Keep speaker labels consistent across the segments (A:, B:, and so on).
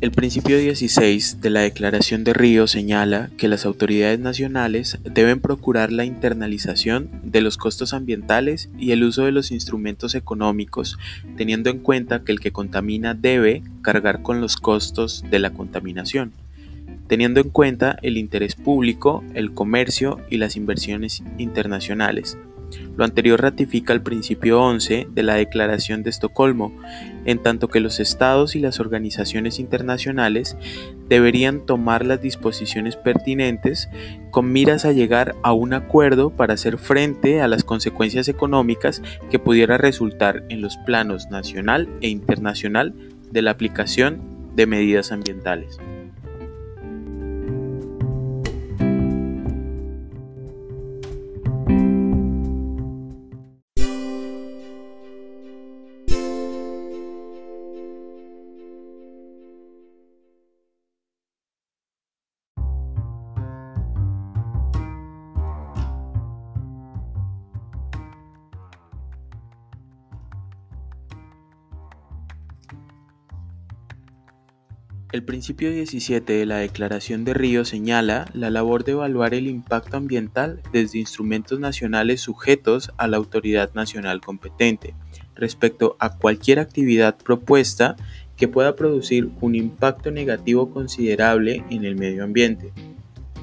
A: El principio 16 de la Declaración de Río señala que las autoridades nacionales deben procurar la internalización de los costos ambientales y el uso de los instrumentos económicos, teniendo en cuenta que el que contamina debe cargar con los costos de la contaminación, teniendo en cuenta el interés público, el comercio y las inversiones internacionales. Lo anterior ratifica el principio 11 de la Declaración de Estocolmo, en tanto que los estados y las organizaciones internacionales deberían tomar las disposiciones pertinentes con miras a llegar a un acuerdo para hacer frente a las consecuencias económicas que pudiera resultar en los planos nacional e internacional de la aplicación de medidas ambientales. El principio 17 de la Declaración de Río señala la labor de evaluar el impacto ambiental desde instrumentos nacionales sujetos a la autoridad nacional competente respecto a cualquier actividad propuesta que pueda producir un impacto negativo considerable en el medio ambiente.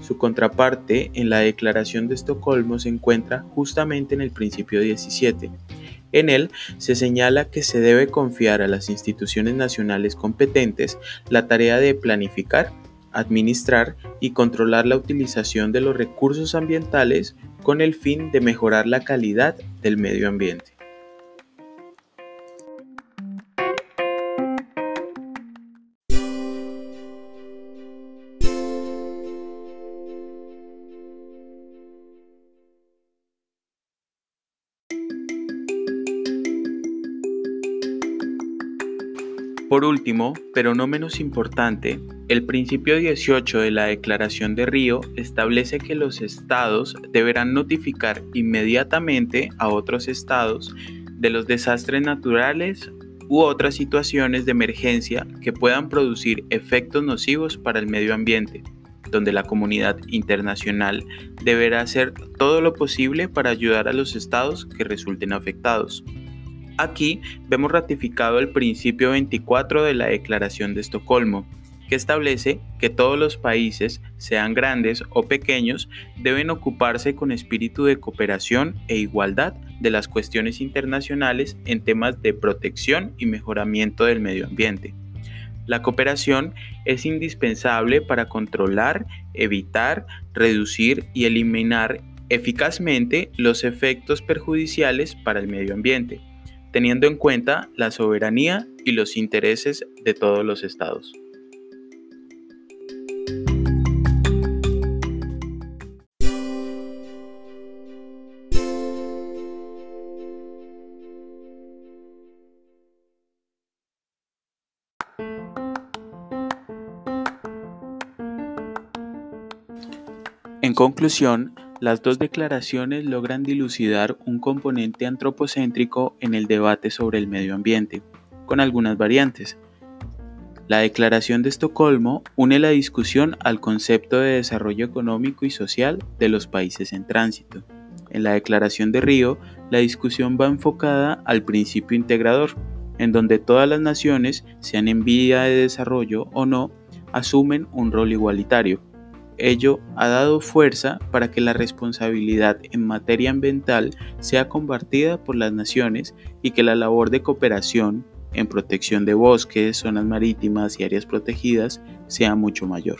A: Su contraparte en la Declaración de Estocolmo se encuentra justamente en el principio 17, en él se señala que se debe confiar a las instituciones nacionales competentes la tarea de planificar, administrar y controlar la utilización de los recursos ambientales con el fin de mejorar la calidad del medio ambiente. Por último, pero no menos importante, el principio 18 de la Declaración de Río establece que los estados deberán notificar inmediatamente a otros estados de los desastres naturales u otras situaciones de emergencia que puedan producir efectos nocivos para el medio ambiente, donde la comunidad internacional deberá hacer todo lo posible para ayudar a los estados que resulten afectados. Aquí vemos ratificado el principio 24 de la Declaración de Estocolmo, que establece que todos los países, sean grandes o pequeños, deben ocuparse con espíritu de cooperación e igualdad de las cuestiones internacionales en temas de protección y mejoramiento del medio ambiente. La cooperación es indispensable para controlar, evitar, reducir y eliminar eficazmente los efectos perjudiciales para el medio ambiente teniendo en cuenta la soberanía y los intereses de todos los estados. En conclusión, las dos declaraciones logran dilucidar un componente antropocéntrico en el debate sobre el medio ambiente, con algunas variantes. La Declaración de Estocolmo une la discusión al concepto de desarrollo económico y social de los países en tránsito. En la Declaración de Río, la discusión va enfocada al principio integrador, en donde todas las naciones, sean en vía de desarrollo o no, asumen un rol igualitario Ello ha dado fuerza para que la responsabilidad en materia ambiental sea compartida por las naciones y que la labor de cooperación en protección de bosques, zonas marítimas y áreas protegidas sea mucho mayor.